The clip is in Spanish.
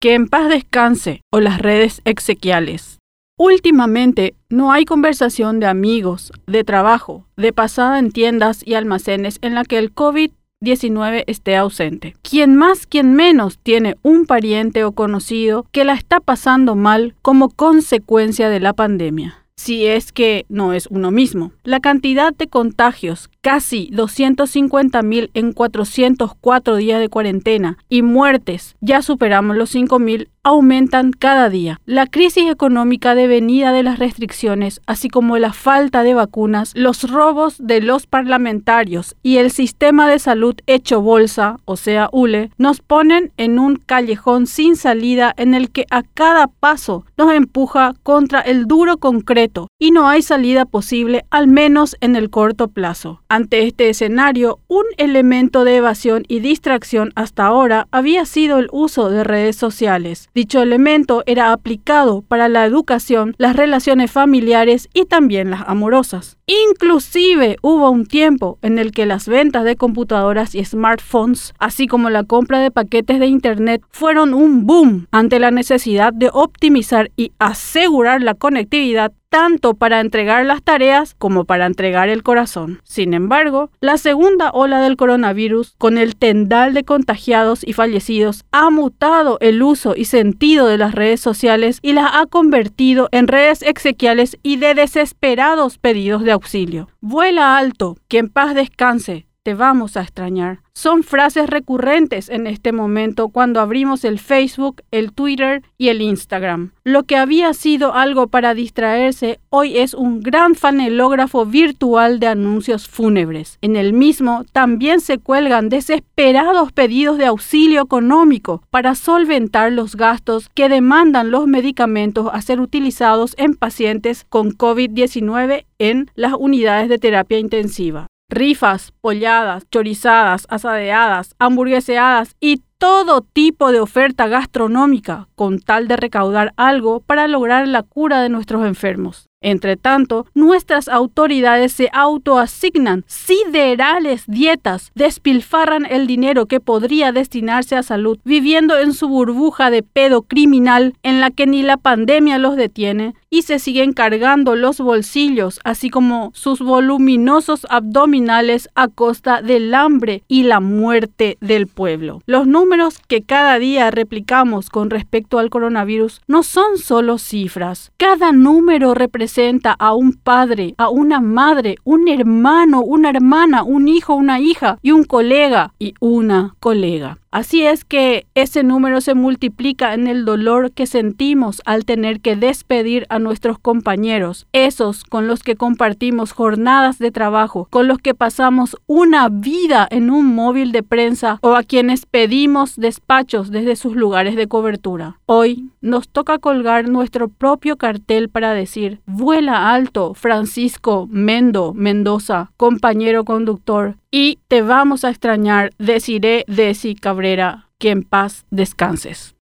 que en paz descanse o las redes exequiales. Últimamente no hay conversación de amigos, de trabajo, de pasada en tiendas y almacenes en la que el COVID-19 esté ausente. Quien más, quien menos tiene un pariente o conocido que la está pasando mal como consecuencia de la pandemia si es que no es uno mismo. La cantidad de contagios, casi 250.000 en 404 días de cuarentena, y muertes, ya superamos los 5.000 aumentan cada día. La crisis económica devenida de las restricciones, así como la falta de vacunas, los robos de los parlamentarios y el sistema de salud hecho bolsa, o sea, ULE, nos ponen en un callejón sin salida en el que a cada paso nos empuja contra el duro concreto y no hay salida posible, al menos en el corto plazo. Ante este escenario, un elemento de evasión y distracción hasta ahora había sido el uso de redes sociales. Dicho elemento era aplicado para la educación, las relaciones familiares y también las amorosas. Inclusive hubo un tiempo en el que las ventas de computadoras y smartphones, así como la compra de paquetes de Internet, fueron un boom ante la necesidad de optimizar y asegurar la conectividad tanto para entregar las tareas como para entregar el corazón. Sin embargo, la segunda ola del coronavirus, con el tendal de contagiados y fallecidos, ha mutado el uso y sentido de las redes sociales y las ha convertido en redes exequiales y de desesperados pedidos de auxilio. Vuela alto, que en paz descanse, vamos a extrañar. Son frases recurrentes en este momento cuando abrimos el Facebook, el Twitter y el Instagram. Lo que había sido algo para distraerse hoy es un gran fanelógrafo virtual de anuncios fúnebres. En el mismo también se cuelgan desesperados pedidos de auxilio económico para solventar los gastos que demandan los medicamentos a ser utilizados en pacientes con COVID-19 en las unidades de terapia intensiva rifas, polladas, chorizadas, asadeadas, hamburgueseadas y todo tipo de oferta gastronómica con tal de recaudar algo para lograr la cura de nuestros enfermos. Entre tanto, nuestras autoridades se autoasignan siderales dietas, despilfarran el dinero que podría destinarse a salud, viviendo en su burbuja de pedo criminal en la que ni la pandemia los detiene, y se siguen cargando los bolsillos, así como sus voluminosos abdominales a costa del hambre y la muerte del pueblo. Los números que cada día replicamos con respecto al coronavirus no son solo cifras. Cada número representa a un padre, a una madre, un hermano, una hermana, un hijo, una hija y un colega y una colega. Así es que ese número se multiplica en el dolor que sentimos al tener que despedir a nuestros compañeros, esos con los que compartimos jornadas de trabajo, con los que pasamos una vida en un móvil de prensa o a quienes pedimos despachos desde sus lugares de cobertura. Hoy nos toca colgar nuestro propio cartel para decir, vuela alto, Francisco Mendo Mendoza, compañero conductor, y te vamos a extrañar, deciré Desi Cabrera, que en paz descanses.